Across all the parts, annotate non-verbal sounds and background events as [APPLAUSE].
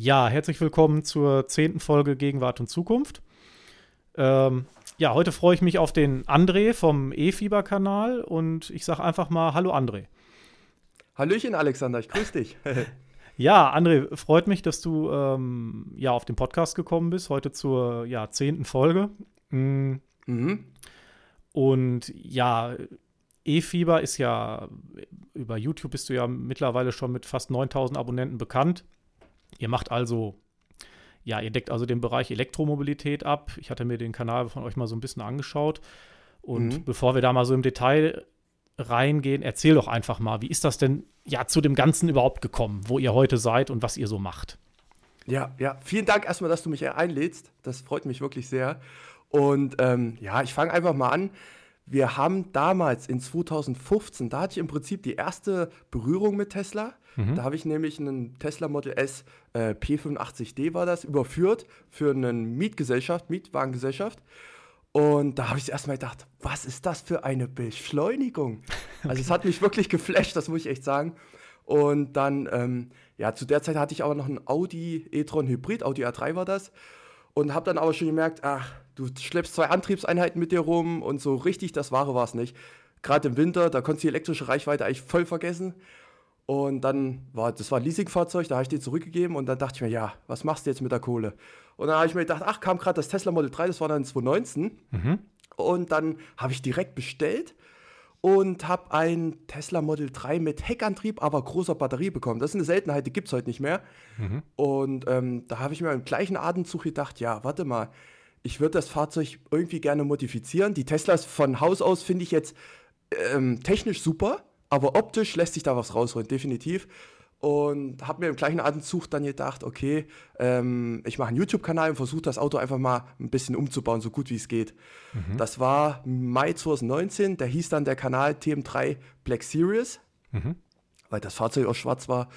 Ja, herzlich willkommen zur zehnten Folge Gegenwart und Zukunft. Ähm, ja, heute freue ich mich auf den André vom E-Fieber-Kanal und ich sage einfach mal Hallo André. Hallöchen Alexander, ich grüße dich. [LAUGHS] ja, André, freut mich, dass du ähm, ja auf den Podcast gekommen bist, heute zur ja, zehnten Folge. Mhm. Mhm. Und ja, E-Fieber ist ja, über YouTube bist du ja mittlerweile schon mit fast 9000 Abonnenten bekannt. Ihr macht also, ja, ihr deckt also den Bereich Elektromobilität ab. Ich hatte mir den Kanal von euch mal so ein bisschen angeschaut. Und mhm. bevor wir da mal so im Detail reingehen, erzähl doch einfach mal, wie ist das denn ja zu dem Ganzen überhaupt gekommen, wo ihr heute seid und was ihr so macht? Ja, ja, vielen Dank erstmal, dass du mich einlädst. Das freut mich wirklich sehr. Und ähm, ja, ich fange einfach mal an. Wir haben damals in 2015, da hatte ich im Prinzip die erste Berührung mit Tesla. Mhm. Da habe ich nämlich einen Tesla Model S äh, P85D war das, überführt für eine Mietgesellschaft, Mietwagengesellschaft. Und da habe ich erstmal gedacht, was ist das für eine Beschleunigung? Okay. [LAUGHS] Also es hat mich wirklich geflasht, das muss ich echt sagen. Und dann, ähm, ja, zu der Zeit hatte ich aber noch einen Audi e-tron Hybrid, Audi A3 war das. Und habe dann aber schon gemerkt, ach, du schleppst zwei Antriebseinheiten mit dir rum und so richtig das Wahre war es nicht. Gerade im Winter, da konntest du die elektrische Reichweite eigentlich voll vergessen. Und dann war, das war ein Leasingfahrzeug, da habe ich den zurückgegeben und dann dachte ich mir, ja, was machst du jetzt mit der Kohle? Und dann habe ich mir gedacht, ach, kam gerade das Tesla Model 3, das war dann 2019. Mhm. Und dann habe ich direkt bestellt und habe ein Tesla Model 3 mit Heckantrieb, aber großer Batterie bekommen. Das ist eine Seltenheit, die gibt es heute nicht mehr. Mhm. Und ähm, da habe ich mir im gleichen Atemzug gedacht, ja, warte mal, ich würde das Fahrzeug irgendwie gerne modifizieren. Die Teslas von Haus aus finde ich jetzt ähm, technisch super aber optisch lässt sich da was rausholen, definitiv. Und habe mir im gleichen Atemzug dann gedacht, okay, ähm, ich mache einen YouTube-Kanal und versuche das Auto einfach mal ein bisschen umzubauen, so gut wie es geht. Mhm. Das war Mai 2019, der hieß dann der Kanal TM3 Black Series, mhm. weil das Fahrzeug auch schwarz war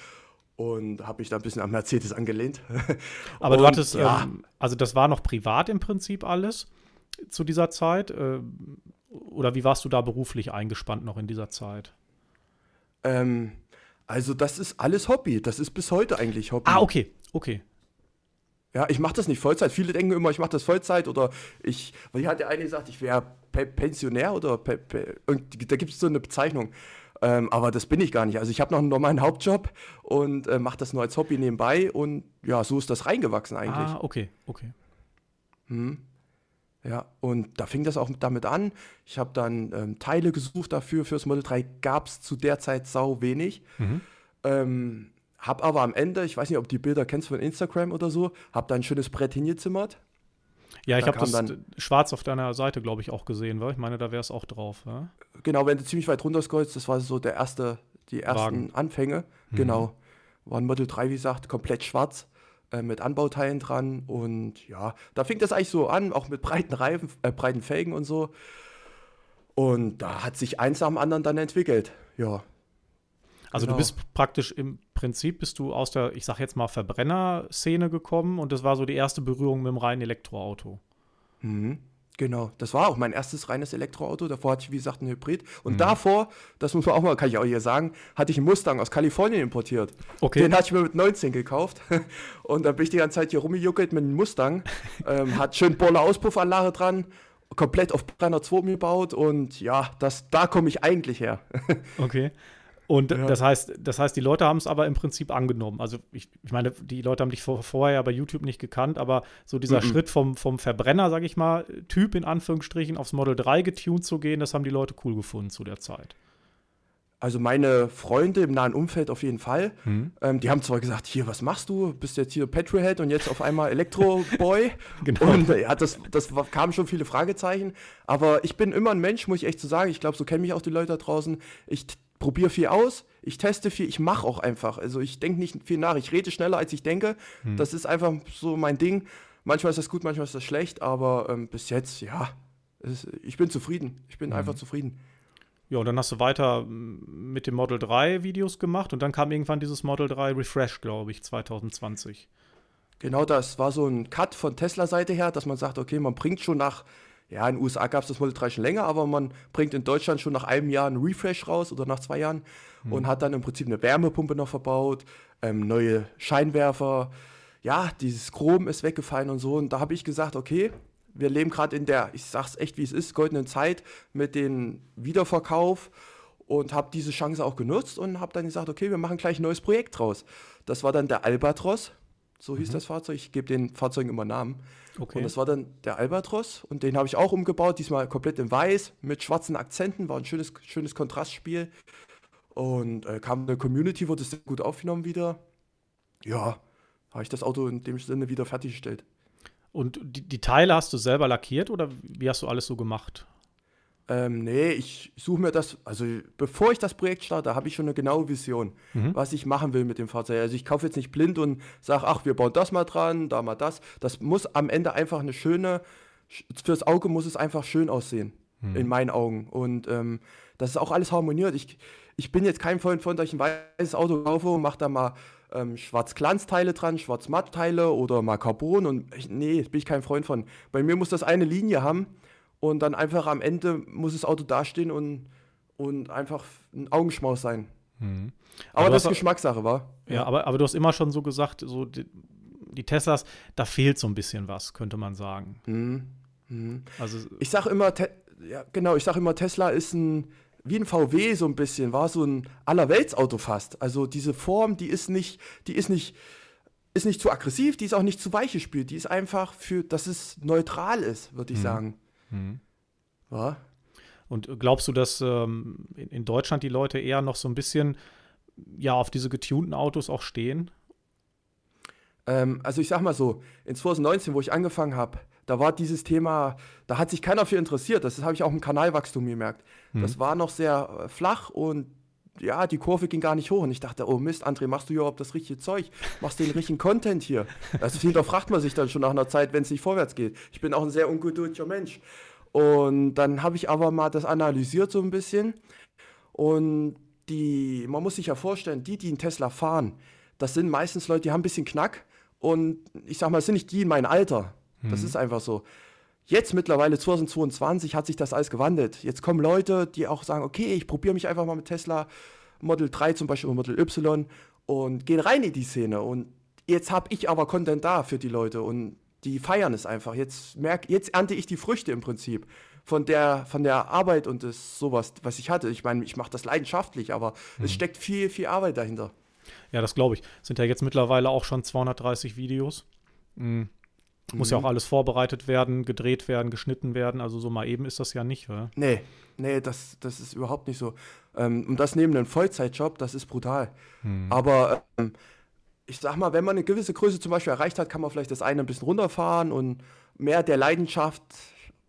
und habe mich da ein bisschen am Mercedes angelehnt. [LAUGHS] Aber und, du hattest, ja. ähm, also das war noch privat im Prinzip alles zu dieser Zeit? Äh, oder wie warst du da beruflich eingespannt noch in dieser Zeit? Ähm, also das ist alles Hobby. Das ist bis heute eigentlich Hobby. Ah, okay, okay. Ja, ich mache das nicht Vollzeit. Viele denken immer, ich mache das Vollzeit oder ich, weil hier hat der eine gesagt, ich wäre Pe Pensionär oder Pe Pe da gibt es so eine Bezeichnung. Ähm, aber das bin ich gar nicht. Also ich habe noch einen normalen Hauptjob und äh, mache das nur als Hobby nebenbei und ja, so ist das reingewachsen eigentlich. Ah, okay, okay. Hm. Ja, und da fing das auch damit an. Ich habe dann ähm, Teile gesucht dafür. Fürs Model 3 gab es zu der Zeit sau wenig. Mhm. Ähm, hab aber am Ende, ich weiß nicht, ob du die Bilder kennst von Instagram oder so, hab da ein schönes Brett hingezimmert. Ja, ich da habe das dann, schwarz auf deiner Seite, glaube ich, auch gesehen, weil ich meine, da wäre es auch drauf. Ja? Genau, wenn du ziemlich weit runter scrollst, das war so der erste, die ersten Wagen. Anfänge. Mhm. Genau. War ein Model 3, wie gesagt, komplett schwarz. Äh, mit Anbauteilen dran. Und ja, da fing das eigentlich so an, auch mit breiten Reifen, äh, breiten Felgen und so. Und da hat sich eins am anderen dann entwickelt. Ja. Also genau. du bist praktisch im Prinzip bist du aus der, ich sag jetzt mal, Verbrenner-Szene gekommen und das war so die erste Berührung mit dem reinen Elektroauto. Mhm. Genau, das war auch mein erstes reines Elektroauto. Davor hatte ich, wie gesagt, einen Hybrid. Und mhm. davor, das muss man auch mal, kann ich auch hier sagen, hatte ich einen Mustang aus Kalifornien importiert. Okay. Den hatte ich mir mit 19 gekauft. [LAUGHS] Und dann bin ich die ganze Zeit hier rumgejuckelt mit einem Mustang. [LAUGHS] ähm, hat schön Boiler Auspuffanlage dran, komplett auf Brenner 2 gebaut. Und ja, das, da komme ich eigentlich her. [LAUGHS] okay. Und ja. das heißt, das heißt, die Leute haben es aber im Prinzip angenommen. Also ich, ich meine, die Leute haben dich vor, vorher ja bei YouTube nicht gekannt, aber so dieser mhm. Schritt vom, vom Verbrenner, sag ich mal, Typ in Anführungsstrichen aufs Model 3 getuned zu gehen, das haben die Leute cool gefunden zu der Zeit. Also meine Freunde im nahen Umfeld auf jeden Fall. Mhm. Ähm, die haben zwar gesagt, hier, was machst du? Bist jetzt hier Petrolhead und jetzt auf einmal Elektroboy. [LAUGHS] genau. Und ja, das, das kamen schon viele Fragezeichen. Aber ich bin immer ein Mensch, muss ich echt so sagen. Ich glaube, so kennen mich auch die Leute da draußen. Ich probiere viel aus, ich teste viel, ich mache auch einfach. Also ich denke nicht viel nach, ich rede schneller, als ich denke. Hm. Das ist einfach so mein Ding. Manchmal ist das gut, manchmal ist das schlecht, aber ähm, bis jetzt, ja, ist, ich bin zufrieden. Ich bin hm. einfach zufrieden. Ja, und dann hast du weiter mit dem Model 3 Videos gemacht und dann kam irgendwann dieses Model 3 Refresh, glaube ich, 2020. Genau, das war so ein Cut von Tesla-Seite her, dass man sagt, okay, man bringt schon nach ja, in den USA gab es das Model 3 schon länger, aber man bringt in Deutschland schon nach einem Jahr einen Refresh raus oder nach zwei Jahren mhm. und hat dann im Prinzip eine Wärmepumpe noch verbaut, ähm, neue Scheinwerfer, ja, dieses Chrom ist weggefallen und so. Und da habe ich gesagt, okay, wir leben gerade in der, ich sag's echt wie es ist, goldenen Zeit mit dem Wiederverkauf und habe diese Chance auch genutzt und habe dann gesagt, okay, wir machen gleich ein neues Projekt draus. Das war dann der Albatros, so hieß mhm. das Fahrzeug. Ich gebe den Fahrzeugen immer Namen. Okay. Und das war dann der Albatros und den habe ich auch umgebaut, diesmal komplett in weiß mit schwarzen Akzenten, war ein schönes, schönes Kontrastspiel. Und äh, kam eine Community, wurde sehr gut aufgenommen wieder. Ja, habe ich das Auto in dem Sinne wieder fertiggestellt. Und die, die, Teile hast du selber lackiert oder wie hast du alles so gemacht? Ähm, nee, ich suche mir das, also bevor ich das Projekt starte, habe ich schon eine genaue Vision, mhm. was ich machen will mit dem Fahrzeug. Also ich kaufe jetzt nicht blind und sage, ach, wir bauen das mal dran, da mal das. Das muss am Ende einfach eine schöne, fürs Auge muss es einfach schön aussehen, mhm. in meinen Augen. Und ähm, das ist auch alles harmoniert. Ich, ich bin jetzt kein Freund von, dass ich ein weißes Auto kaufe und mache da mal ähm, Schwarz-Glanzteile dran, Schwarz-Matt-Teile oder mal Carbon. Und ich, nee, bin ich kein Freund von. Bei mir muss das eine Linie haben und dann einfach am Ende muss das Auto dastehen und, und einfach ein Augenschmaus sein. Mhm. Aber, aber das ist Geschmackssache, war. Ja, ja, Aber, aber du hast immer schon so gesagt, so die, die, Teslas, da fehlt so ein bisschen was, könnte man sagen. Mhm. Mhm. Also, ich sage immer, ja, genau, ich sage immer, Tesla ist ein wie ein VW so ein bisschen, war so ein Allerweltsauto fast. Also diese Form, die ist nicht, die ist nicht, ist nicht zu aggressiv, die ist auch nicht zu weich gespielt. Die ist einfach für, dass es neutral ist, würde ich mhm. sagen. Mhm. Ja. Und glaubst du, dass ähm, in, in, Deutschland die Leute eher noch so ein bisschen ja auf diese getunten Autos auch stehen? Ähm, also ich sag mal so, in 2019, wo ich angefangen habe, da war dieses Thema, da hat sich keiner für interessiert. Das habe ich auch im Kanalwachstum gemerkt. Mhm. Das war noch sehr äh, flach und ja, die Kurve ging gar nicht hoch. Und ich dachte, oh Mist, André, machst du überhaupt das richtige Zeug? Machst du den richtigen Content hier? Also [LAUGHS] hinterfragt man sich dann schon nach einer Zeit, wenn es nicht vorwärts geht. Ich bin auch ein sehr ungeduldiger Mensch. Und dann habe ich aber mal das analysiert so ein bisschen. Und die, man muss sich ja vorstellen, die, die einen Tesla fahren, das sind meistens Leute, die haben ein bisschen Knack. Und ich sag mal, es sind nicht die in meinem Alter. Das mhm. ist einfach so. Jetzt mittlerweile 2022 hat sich das alles gewandelt. Jetzt kommen Leute, die auch sagen, okay, ich probiere mich einfach mal mit Tesla Model 3 zum Beispiel oder Model Y und gehen rein in die Szene. Und jetzt habe ich aber Content da für die Leute und die feiern es einfach. Jetzt merk, jetzt ernte ich die Früchte im Prinzip von der, von der Arbeit und das sowas, was ich hatte. Ich meine, ich mache das leidenschaftlich, aber mhm. es steckt viel, viel Arbeit dahinter. Ja, das glaube ich. Sind ja jetzt mittlerweile auch schon 230 Videos. Mhm. Muss mhm. ja auch alles vorbereitet werden, gedreht werden, geschnitten werden. Also so mal eben ist das ja nicht, oder? Nee, nee, das, das ist überhaupt nicht so. Ähm, und das neben einem Vollzeitjob, das ist brutal. Mhm. Aber ähm, ich sag mal, wenn man eine gewisse Größe zum Beispiel erreicht hat, kann man vielleicht das eine ein bisschen runterfahren und mehr der Leidenschaft,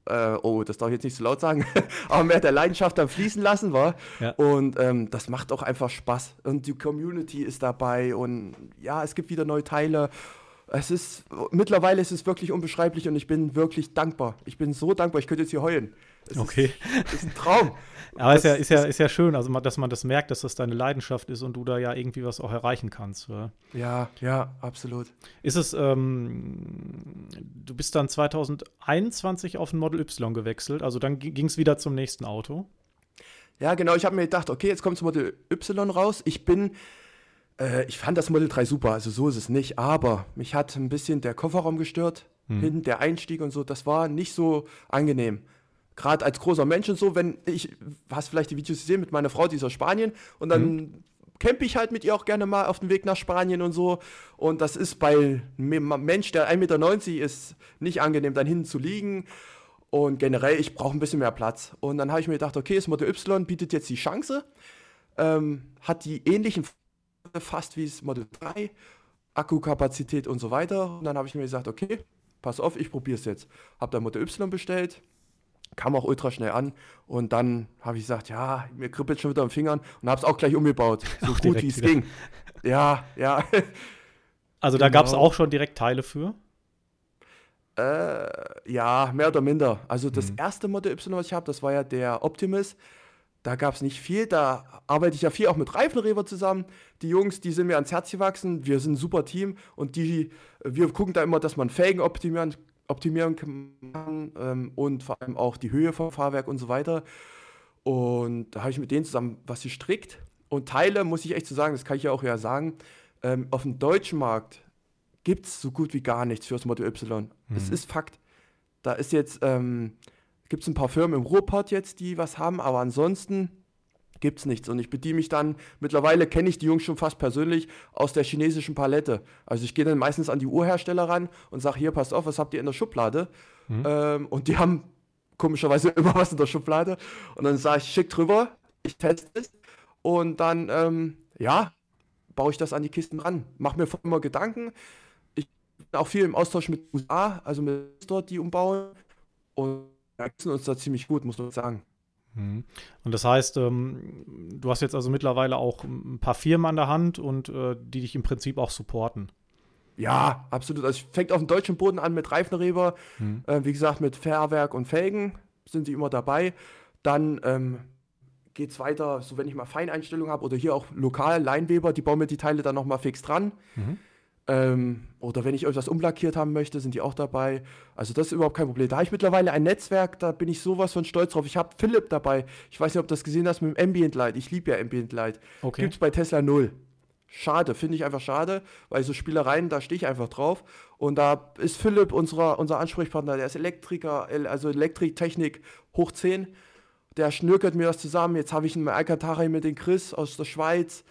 äh, oh, das darf ich jetzt nicht so laut sagen, [LAUGHS] aber mehr der Leidenschaft dann fließen lassen war. Ja. Und ähm, das macht auch einfach Spaß. Und die Community ist dabei und ja, es gibt wieder neue Teile es ist, mittlerweile ist es wirklich unbeschreiblich und ich bin wirklich dankbar. Ich bin so dankbar, ich könnte jetzt hier heulen. Es okay. Ist, ist ein Traum. [LAUGHS] Aber es ist ja, ist, ja, ist ja schön, also dass man das merkt, dass das deine Leidenschaft ist und du da ja irgendwie was auch erreichen kannst. Oder? Ja, ja, absolut. Ist es, ähm, du bist dann 2021 auf ein Model Y gewechselt, also dann ging es wieder zum nächsten Auto. Ja, genau, ich habe mir gedacht, okay, jetzt kommt das Model Y raus. Ich bin äh, ich fand das Model 3 super, also so ist es nicht, aber mich hat ein bisschen der Kofferraum gestört, hm. hinten der Einstieg und so, das war nicht so angenehm. Gerade als großer Mensch und so, wenn ich, hast vielleicht die Videos gesehen mit meiner Frau, die ist aus Spanien und dann hm campe ich halt mit ihr auch gerne mal auf dem Weg nach Spanien und so. Und das ist bei einem Mensch, der 1,90 Meter ist, nicht angenehm, dann hinten zu liegen. Und generell, ich brauche ein bisschen mehr Platz. Und dann habe ich mir gedacht, okay, das Model Y bietet jetzt die Chance, ähm, hat die ähnlichen fast wie das Model 3, Akkukapazität und so weiter. Und dann habe ich mir gesagt, okay, pass auf, ich probiere es jetzt. Habe dann Model Y bestellt, kam auch ultra schnell an und dann habe ich gesagt, ja, mir kribbelt schon wieder am Fingern und habe es auch gleich umgebaut, [LAUGHS] so Ach, gut wie es ging. Ja, ja. Also da genau. gab es auch schon direkt Teile für? Äh, ja, mehr oder minder. Also das mhm. erste Model Y, was ich habe, das war ja der Optimus. Da gab es nicht viel. Da arbeite ich ja viel auch mit Reifenreber zusammen. Die Jungs, die sind mir ans Herz gewachsen. Wir sind ein super Team und die, wir gucken da immer, dass man Felgen optimieren, optimieren kann ähm, und vor allem auch die Höhe vom Fahrwerk und so weiter. Und da habe ich mit denen zusammen was gestrickt. Und Teile, muss ich echt so sagen, das kann ich ja auch ja sagen, ähm, auf dem deutschen Markt gibt es so gut wie gar nichts für das Model Y. Mhm. Es ist Fakt. Da ist jetzt, ähm, gibt es ein paar Firmen im Ruhrpott jetzt, die was haben, aber ansonsten gibt es nichts. Und ich bediene mich dann, mittlerweile kenne ich die Jungs schon fast persönlich aus der chinesischen Palette. Also ich gehe dann meistens an die Uhrhersteller ran und sage, hier, passt auf, was habt ihr in der Schublade? Mhm. Ähm, und die haben komischerweise [LAUGHS] immer was in der Schublade. Und dann sage ich, schick drüber, ich teste es. Und dann, ähm, ja, baue ich das an die Kisten ran. Mache mir immer Gedanken. Ich bin auch viel im Austausch mit USA, also mit dort, die umbauen. Und wir sind uns da ziemlich gut, muss man sagen. Mhm. Und das heißt, ähm, du hast jetzt also mittlerweile auch ein paar Firmen an der Hand und äh, die dich im Prinzip auch supporten. Ja, absolut. Also fängt auf dem deutschen Boden an mit Reifenreber. Mhm. Äh, wie gesagt, mit Fahrwerk und Felgen sind sie immer dabei. Dann ähm, geht es weiter, so wenn ich mal Feineinstellungen habe oder hier auch lokal Leinweber, die bauen mir die Teile dann nochmal fix dran. Mhm. Ähm, oder wenn ich etwas umlackiert haben möchte, sind die auch dabei. Also das ist überhaupt kein Problem. Da habe ich mittlerweile ein Netzwerk, da bin ich sowas von stolz drauf. Ich habe Philipp dabei. Ich weiß nicht, ob du das gesehen hast mit dem Ambient Light. Ich liebe ja Ambient Light. Okay. Gibt es bei Tesla null. Schade, finde ich einfach schade, weil so Spielereien, da stehe ich einfach drauf. Und da ist Philipp unserer, unser Ansprechpartner, der ist Elektriker, also Elektriktechnik hoch 10. Der schnürkert mir das zusammen. Jetzt habe ich einen Alcantara mit den Chris aus der Schweiz.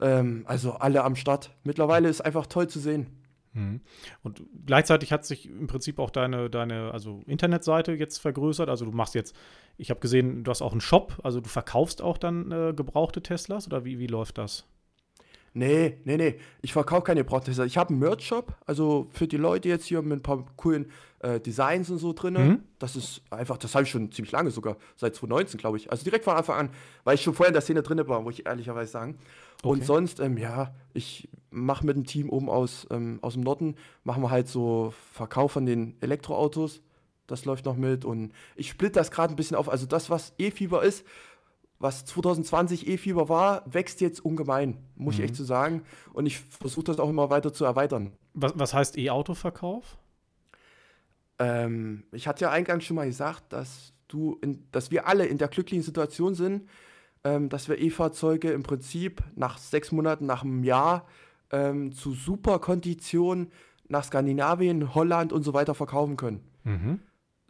Ähm, also alle am Start. Mittlerweile ist einfach toll zu sehen. Mhm. Und gleichzeitig hat sich im Prinzip auch deine, deine also Internetseite jetzt vergrößert. Also du machst jetzt, ich habe gesehen, du hast auch einen Shop, also du verkaufst auch dann äh, gebrauchte Teslas oder wie, wie läuft das? Nee, nee, nee. Ich verkaufe keine Gebrauchte Ich habe einen Merch-Shop, also für die Leute jetzt hier mit ein paar coolen äh, Designs und so drin. Mhm. Das ist einfach, das habe ich schon ziemlich lange sogar, seit 2019, glaube ich. Also direkt von Anfang an, weil ich schon vorher in der Szene drin war, muss ich ehrlicherweise sagen. Okay. Und sonst, ähm, ja, ich mache mit dem Team oben aus, ähm, aus dem Norden, machen wir halt so Verkauf von den Elektroautos. Das läuft noch mit und ich splitte das gerade ein bisschen auf. Also das, was E-Fieber ist, was 2020 E-Fieber war, wächst jetzt ungemein, muss mhm. ich echt so sagen. Und ich versuche das auch immer weiter zu erweitern. Was, was heißt E-Auto-Verkauf? Ähm, ich hatte ja eingangs schon mal gesagt, dass du, in, dass wir alle in der glücklichen Situation sind, ähm, dass wir E-Fahrzeuge im Prinzip nach sechs Monaten, nach einem Jahr ähm, zu super Konditionen nach Skandinavien, Holland und so weiter verkaufen können. Mhm.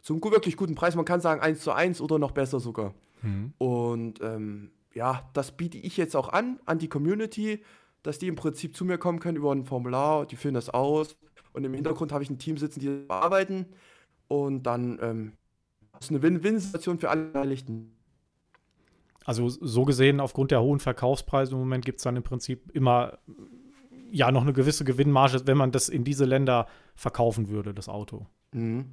Zum wirklich guten Preis. Man kann sagen 1 zu 1 oder noch besser sogar. Mhm. Und ähm, ja, das biete ich jetzt auch an, an die Community, dass die im Prinzip zu mir kommen können über ein Formular, die füllen das aus und im Hintergrund habe ich ein Team sitzen, die bearbeiten und dann ähm, ist eine Win-Win-Situation für alle Beteiligten. Also so gesehen, aufgrund der hohen Verkaufspreise im Moment gibt es dann im Prinzip immer ja noch eine gewisse Gewinnmarge, wenn man das in diese Länder verkaufen würde, das Auto. Mhm.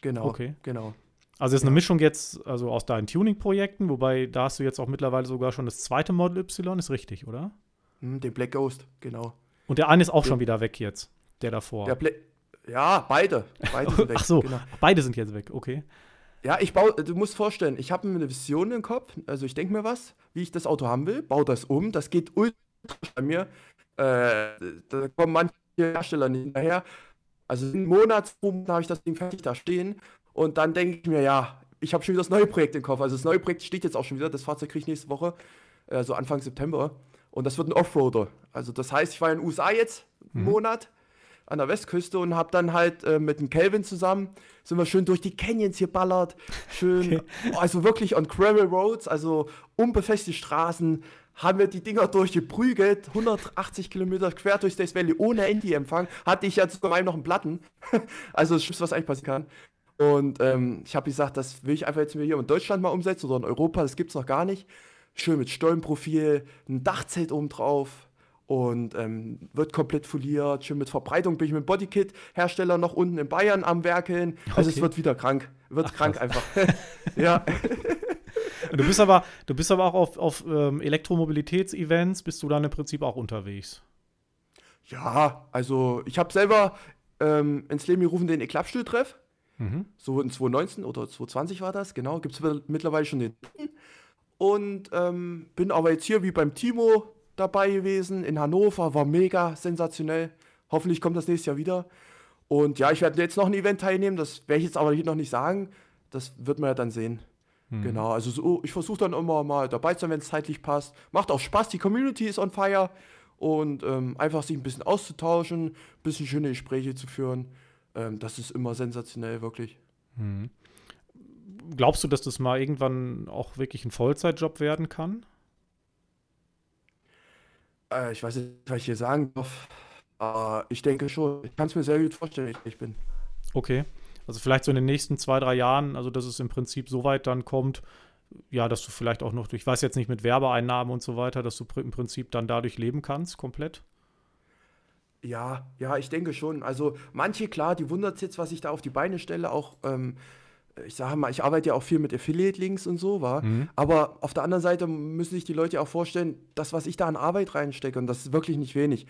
Genau. Okay. Genau. Also es ist ja. eine Mischung jetzt also aus deinen Tuning-Projekten, wobei da hast du jetzt auch mittlerweile sogar schon das zweite Model Y, ist richtig, oder? Mhm, den Black Ghost, genau. Und der eine ist auch den, schon wieder weg jetzt, der davor. Der ja, beide. Beide [LAUGHS] sind weg. Ach so, genau. beide sind jetzt weg, okay. Ja, ich baue, du musst vorstellen, ich habe mir eine Vision im Kopf, also ich denke mir was, wie ich das Auto haben will, baue das um, das geht ultra bei mir. Äh, da kommen manche Hersteller nicht hinterher. Also in Monats habe ich das Ding fertig da stehen und dann denke ich mir, ja, ich habe schon wieder das neue Projekt im Kopf. Also das neue Projekt steht jetzt auch schon wieder, das Fahrzeug kriege ich nächste Woche, äh, so Anfang September. Und das wird ein Offroader. Also das heißt, ich war in den USA jetzt einen mhm. Monat an der Westküste und habe dann halt äh, mit dem Kelvin zusammen sind wir schön durch die Canyons hier ballert, schön, okay. also wirklich on Gravel Roads, also unbefestigte Straßen, haben wir die Dinger durchgeprügelt, 180 Kilometer quer durch das Valley ohne Handyempfang, hatte ich ja zu meinem noch einen Platten, [LAUGHS] also das Schlimmste, was eigentlich passieren kann. Und ähm, ich habe gesagt, das will ich einfach jetzt mir hier in Deutschland mal umsetzen oder in Europa, das gibt es noch gar nicht. Schön mit Stollenprofil, ein Dachzelt oben drauf, und ähm, wird komplett foliert. Schön mit Verbreitung bin ich mit Bodykit-Hersteller noch unten in Bayern am Werkeln. Also okay. es wird wieder krank. Wird Ach, krank krass. einfach. [LAUGHS] ja. Du bist aber, du bist aber auch auf, auf ähm, Elektromobilitätsevents, bist du dann im Prinzip auch unterwegs? Ja, also ich habe selber ähm, ins Leben gerufen den Eklapstuhl-Treff. Mhm. So in 2019 oder 2020 war das, genau. Gibt es mittlerweile schon den. Und ähm, bin aber jetzt hier wie beim Timo dabei gewesen in Hannover, war mega sensationell. Hoffentlich kommt das nächstes Jahr wieder. Und ja, ich werde jetzt noch ein Event teilnehmen, das werde ich jetzt aber hier noch nicht sagen. Das wird man ja dann sehen. Hm. Genau, also so, ich versuche dann immer mal dabei zu sein, wenn es zeitlich passt. Macht auch Spaß, die Community ist on fire. und ähm, einfach sich ein bisschen auszutauschen, ein bisschen schöne Gespräche zu führen. Ähm, das ist immer sensationell, wirklich. Mhm. Glaubst du, dass das mal irgendwann auch wirklich ein Vollzeitjob werden kann? Äh, ich weiß nicht, was ich hier sagen darf. Aber ich denke schon. Ich kann es mir sehr gut vorstellen, wie ich bin. Okay. Also vielleicht so in den nächsten zwei, drei Jahren, also dass es im Prinzip so weit dann kommt, ja, dass du vielleicht auch noch, ich weiß jetzt nicht mit Werbeeinnahmen und so weiter, dass du im Prinzip dann dadurch leben kannst, komplett? Ja, ja, ich denke schon. Also manche, klar, die wundert jetzt, was ich da auf die Beine stelle, auch ähm, ich sage mal, ich arbeite ja auch viel mit Affiliate-Links und so, war. Mhm. Aber auf der anderen Seite müssen sich die Leute auch vorstellen, das, was ich da an Arbeit reinstecke, und das ist wirklich nicht wenig.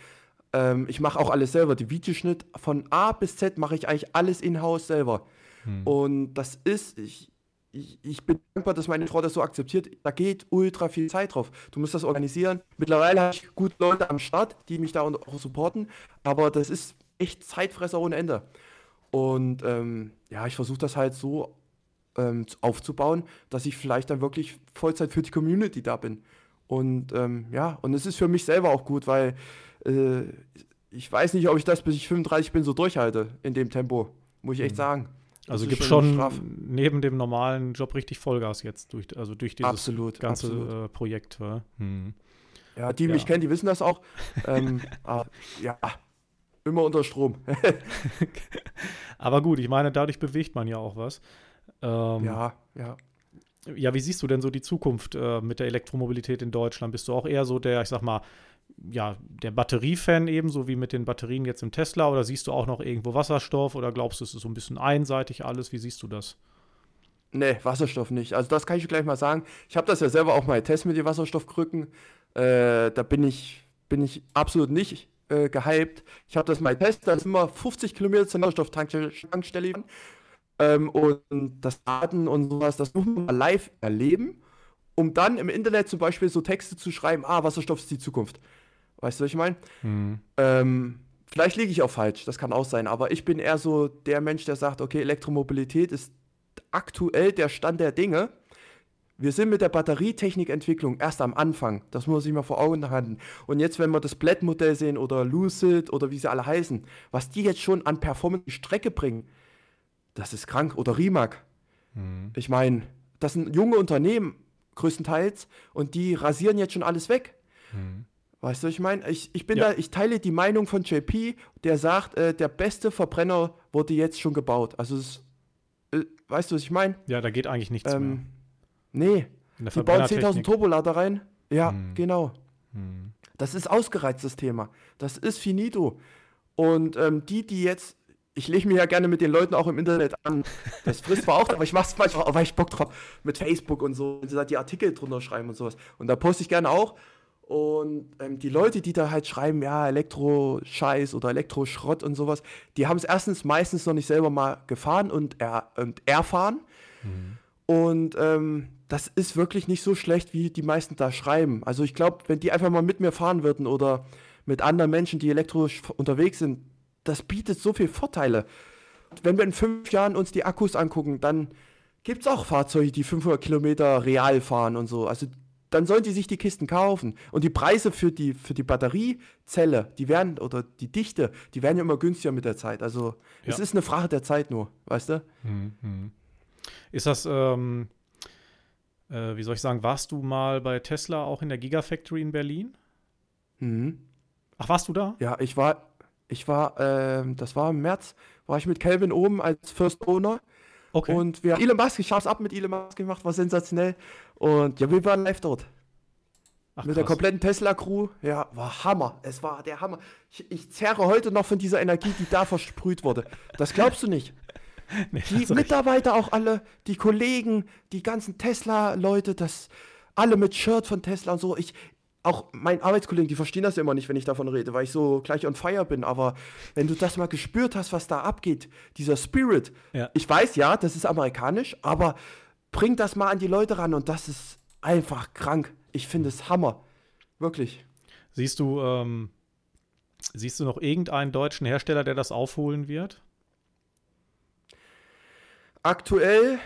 Ähm, ich mache auch alles selber. Die Videoschnitt von A bis Z mache ich eigentlich alles in-house selber. Mhm. Und das ist, ich, ich, ich, bin dankbar, dass meine Frau das so akzeptiert. Da geht ultra viel Zeit drauf. Du musst das organisieren. Mittlerweile habe ich gut Leute am Start, die mich da auch supporten. Aber das ist echt Zeitfresser ohne Ende. Und ähm, ja, ich versuche das halt so ähm, aufzubauen, dass ich vielleicht dann wirklich Vollzeit für die Community da bin. Und ähm, ja, und es ist für mich selber auch gut, weil äh, ich weiß nicht, ob ich das bis ich 35 bin so durchhalte in dem Tempo, muss ich echt mhm. sagen. Also gibt schon straff. neben dem normalen Job richtig Vollgas jetzt durch, also durch dieses absolut, ganze absolut. Äh, Projekt. Hm. Ja, die ja. mich kennen, die wissen das auch. [LAUGHS] ähm, ah, ja, immer unter Strom. [LAUGHS] Aber gut, ich meine, dadurch bewegt man ja auch was. Ähm, ja, ja. Ja, wie siehst du denn so die Zukunft äh, mit der Elektromobilität in Deutschland? Bist du auch eher so der, ich sag mal, ja, der Batteriefan ebenso wie mit den Batterien jetzt im Tesla oder siehst du auch noch irgendwo Wasserstoff oder glaubst du, es ist so ein bisschen einseitig alles? Wie siehst du das? Nee, Wasserstoff nicht. Also das kann ich gleich mal sagen. Ich habe das ja selber auch mal getestet mit den Wasserstoffkrücken. Äh, da bin ich, bin ich absolut nicht äh, gehypt. Ich habe das mal getestet, da sind wir 50 Kilometer zur Wasserstofftankstelle ähm, und das Daten und sowas, das muss man mal live erleben, um dann im Internet zum Beispiel so Texte zu schreiben, ah, Wasserstoff ist die Zukunft. Weißt du, was ich meine? Mhm. Ähm, vielleicht liege ich auch falsch, das kann auch sein, aber ich bin eher so der Mensch, der sagt, okay, Elektromobilität ist aktuell der Stand der Dinge. Wir sind mit der Batterietechnikentwicklung erst am Anfang. Das muss man sich mal vor Augen halten. Und jetzt, wenn wir das Blatt-Modell sehen oder Lucid oder wie sie alle heißen, was die jetzt schon an Performance Strecke bringen, das ist krank. Oder Rimac. Mhm. Ich meine, das sind junge Unternehmen größtenteils und die rasieren jetzt schon alles weg. Mhm. Weißt du, ich meine, ich, ich bin ja. da, ich teile die Meinung von JP, der sagt, äh, der beste Verbrenner wurde jetzt schon gebaut. Also, es, äh, weißt du, was ich meine? Ja, da geht eigentlich nichts ähm, mehr. Nee. Die bauen 10.000 Turbolader rein. Ja, hm. genau. Hm. Das ist ausgereiztes Thema. Das ist finito. Und ähm, die, die jetzt ich lege mich ja gerne mit den Leuten auch im Internet an. Das frisst zwar auch, aber ich mache es manchmal weil ich Bock drauf mit Facebook und so, wenn sie da die Artikel drunter schreiben und sowas. Und da poste ich gerne auch. Und ähm, die Leute, die da halt schreiben, ja, Elektro-Scheiß oder Elektroschrott und sowas, die haben es erstens meistens noch nicht selber mal gefahren und, er, und erfahren. Mhm. Und ähm, das ist wirklich nicht so schlecht, wie die meisten da schreiben. Also ich glaube, wenn die einfach mal mit mir fahren würden oder mit anderen Menschen, die elektrisch unterwegs sind, das bietet so viele Vorteile. Wenn wir in fünf Jahren uns die Akkus angucken, dann gibt es auch Fahrzeuge, die 500 Kilometer real fahren und so. Also dann sollen die sich die Kisten kaufen. Und die Preise für die, für die Batteriezelle, die werden, oder die Dichte, die werden ja immer günstiger mit der Zeit. Also ja. es ist eine Frage der Zeit nur, weißt du? Mhm. Ist das, ähm, äh, wie soll ich sagen, warst du mal bei Tesla auch in der Gigafactory in Berlin? Mhm. Ach, warst du da? Ja, ich war, ich war, äh, das war im März, war ich mit Calvin oben als First Owner. Okay. Und wir haben Elon Musk, ich hab's ab mit Elon Musk gemacht, war sensationell. Und ja, wir waren live dort. Ach, mit der kompletten Tesla-Crew. Ja, war Hammer. Es war der Hammer. Ich, ich zerre heute noch von dieser Energie, die da versprüht wurde. Das glaubst du nicht. [LAUGHS] nee, die Mitarbeiter auch alle, die Kollegen, die ganzen Tesla-Leute, das alle mit Shirt von Tesla und so. Ich, auch mein Arbeitskollegen, die verstehen das immer nicht, wenn ich davon rede, weil ich so gleich on fire bin. Aber wenn du das mal gespürt hast, was da abgeht, dieser Spirit, ja. ich weiß ja, das ist amerikanisch, aber bring das mal an die Leute ran und das ist einfach krank. Ich finde es Hammer. Wirklich. Siehst du, ähm, siehst du noch irgendeinen deutschen Hersteller, der das aufholen wird? Aktuell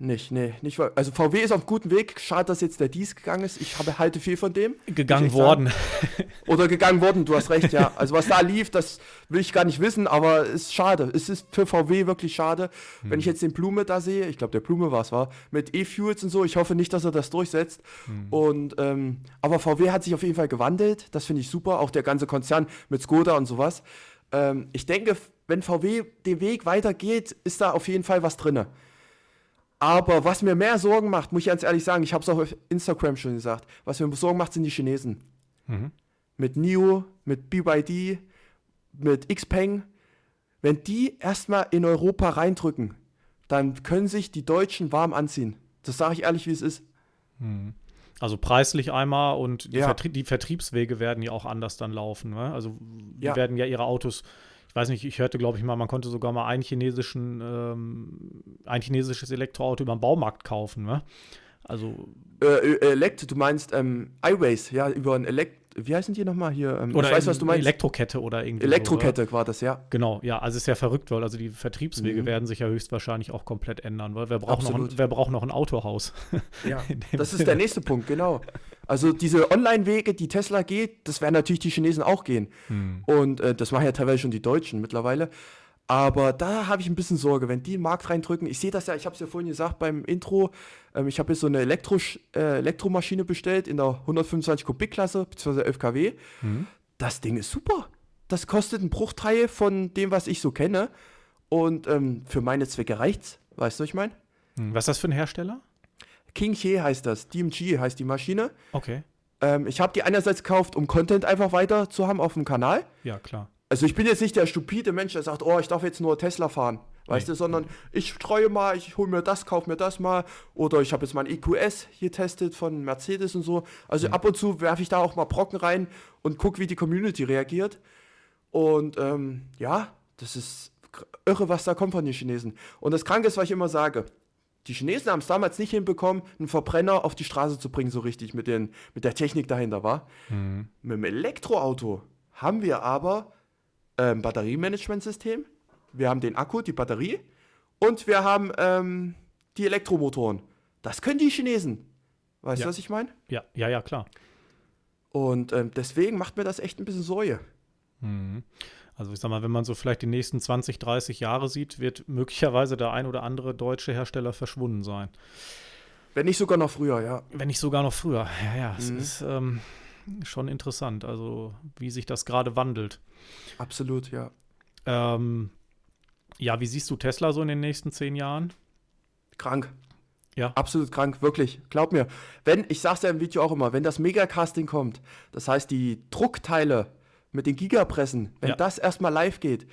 nicht, nee, nicht. Also VW ist auf gutem Weg. Schade, dass jetzt der Dies gegangen ist. Ich habe, halte viel von dem. Gegangen worden. [LAUGHS] Oder gegangen worden, du hast recht, ja. Also was da lief, das will ich gar nicht wissen, aber es ist schade. Es ist für VW wirklich schade. Hm. Wenn ich jetzt den Blume da sehe, ich glaube, der Blume war es, war, mit E-Fuels und so, ich hoffe nicht, dass er das durchsetzt. Hm. Und, ähm, aber VW hat sich auf jeden Fall gewandelt. Das finde ich super. Auch der ganze Konzern mit Skoda und sowas. Ähm, ich denke, wenn VW den Weg weitergeht, ist da auf jeden Fall was drin. Aber was mir mehr Sorgen macht, muss ich ganz ehrlich sagen, ich habe es auch auf Instagram schon gesagt, was mir Sorgen macht, sind die Chinesen. Mhm. Mit NIO, mit BYD, mit Xpeng. Wenn die erstmal in Europa reindrücken, dann können sich die Deutschen warm anziehen. Das sage ich ehrlich, wie es ist. Mhm. Also preislich einmal und die, ja. Vertrie die, Vertriebswege werden ja auch anders dann laufen. Ne? Also die ja. werden ja ihre Autos ich weiß nicht, ich hörte, glaube ich mal, man konnte sogar mal ein chinesischen, ähm, ein chinesisches Elektroauto über den Baumarkt kaufen, ne? Also. Äh, Elekt, du meinst ähm, iWays, ja, über ein Elekt wie heißen die nochmal hier? Ähm, oder ich weiß, was du meinst. Elektrokette oder irgendwie. Elektrokette so, war das, ja. Genau, ja, also ist ja verrückt, weil also die Vertriebswege mhm. werden sich ja höchstwahrscheinlich auch komplett ändern, weil wer braucht, noch ein, wer braucht noch ein Autohaus? [LAUGHS] Ja, das ist der nächste Punkt, genau. Also diese Online-Wege, die Tesla geht, das werden natürlich die Chinesen auch gehen. Mhm. Und äh, das machen ja teilweise schon die Deutschen mittlerweile. Aber da habe ich ein bisschen Sorge, wenn die in den Markt reindrücken. Ich sehe das ja, ich habe es ja vorhin gesagt beim Intro. Ähm, ich habe jetzt so eine Elektro, äh, Elektromaschine bestellt in der 125 Kubik-Klasse, beziehungsweise 11 kW. Mhm. Das Ding ist super. Das kostet einen Bruchteil von dem, was ich so kenne. Und ähm, für meine Zwecke reicht's. Weißt du, was ich meine? Mhm. Was ist das für ein Hersteller? King He heißt das. DMG heißt die Maschine. Okay. Ähm, ich habe die einerseits gekauft, um Content einfach weiter zu haben auf dem Kanal. Ja, klar also ich bin jetzt nicht der stupide Mensch, der sagt, oh, ich darf jetzt nur Tesla fahren, weißt nee. du, sondern ich streue mal, ich hole mir das, kaufe mir das mal oder ich habe jetzt mal ein EQS hier testet von Mercedes und so. Also mhm. ab und zu werfe ich da auch mal Brocken rein und gucke, wie die Community reagiert. Und ähm, ja, das ist irre, was da kommt von den Chinesen. Und das Kranke ist, was ich immer sage, die Chinesen haben es damals nicht hinbekommen, einen Verbrenner auf die Straße zu bringen, so richtig mit, den, mit der Technik dahinter war. Mhm. Mit dem Elektroauto haben wir aber ähm, Batteriemanagementsystem, wir haben den Akku, die Batterie und wir haben ähm, die Elektromotoren. Das können die Chinesen. Weißt ja. du, was ich meine? Ja, ja, ja, klar. Und ähm, deswegen macht mir das echt ein bisschen Sorge. Mhm. Also ich sag mal, wenn man so vielleicht die nächsten 20, 30 Jahre sieht, wird möglicherweise der ein oder andere deutsche Hersteller verschwunden sein. Wenn nicht sogar noch früher, ja. Wenn nicht sogar noch früher, ja, ja. Mhm. Es ist ähm, schon interessant, also wie sich das gerade wandelt. Absolut, ja. Ähm, ja, wie siehst du Tesla so in den nächsten zehn Jahren? Krank. Ja. Absolut krank, wirklich. Glaub mir. Wenn, ich sag's ja im Video auch immer, wenn das Megacasting kommt, das heißt die Druckteile mit den Gigapressen, wenn ja. das erstmal live geht,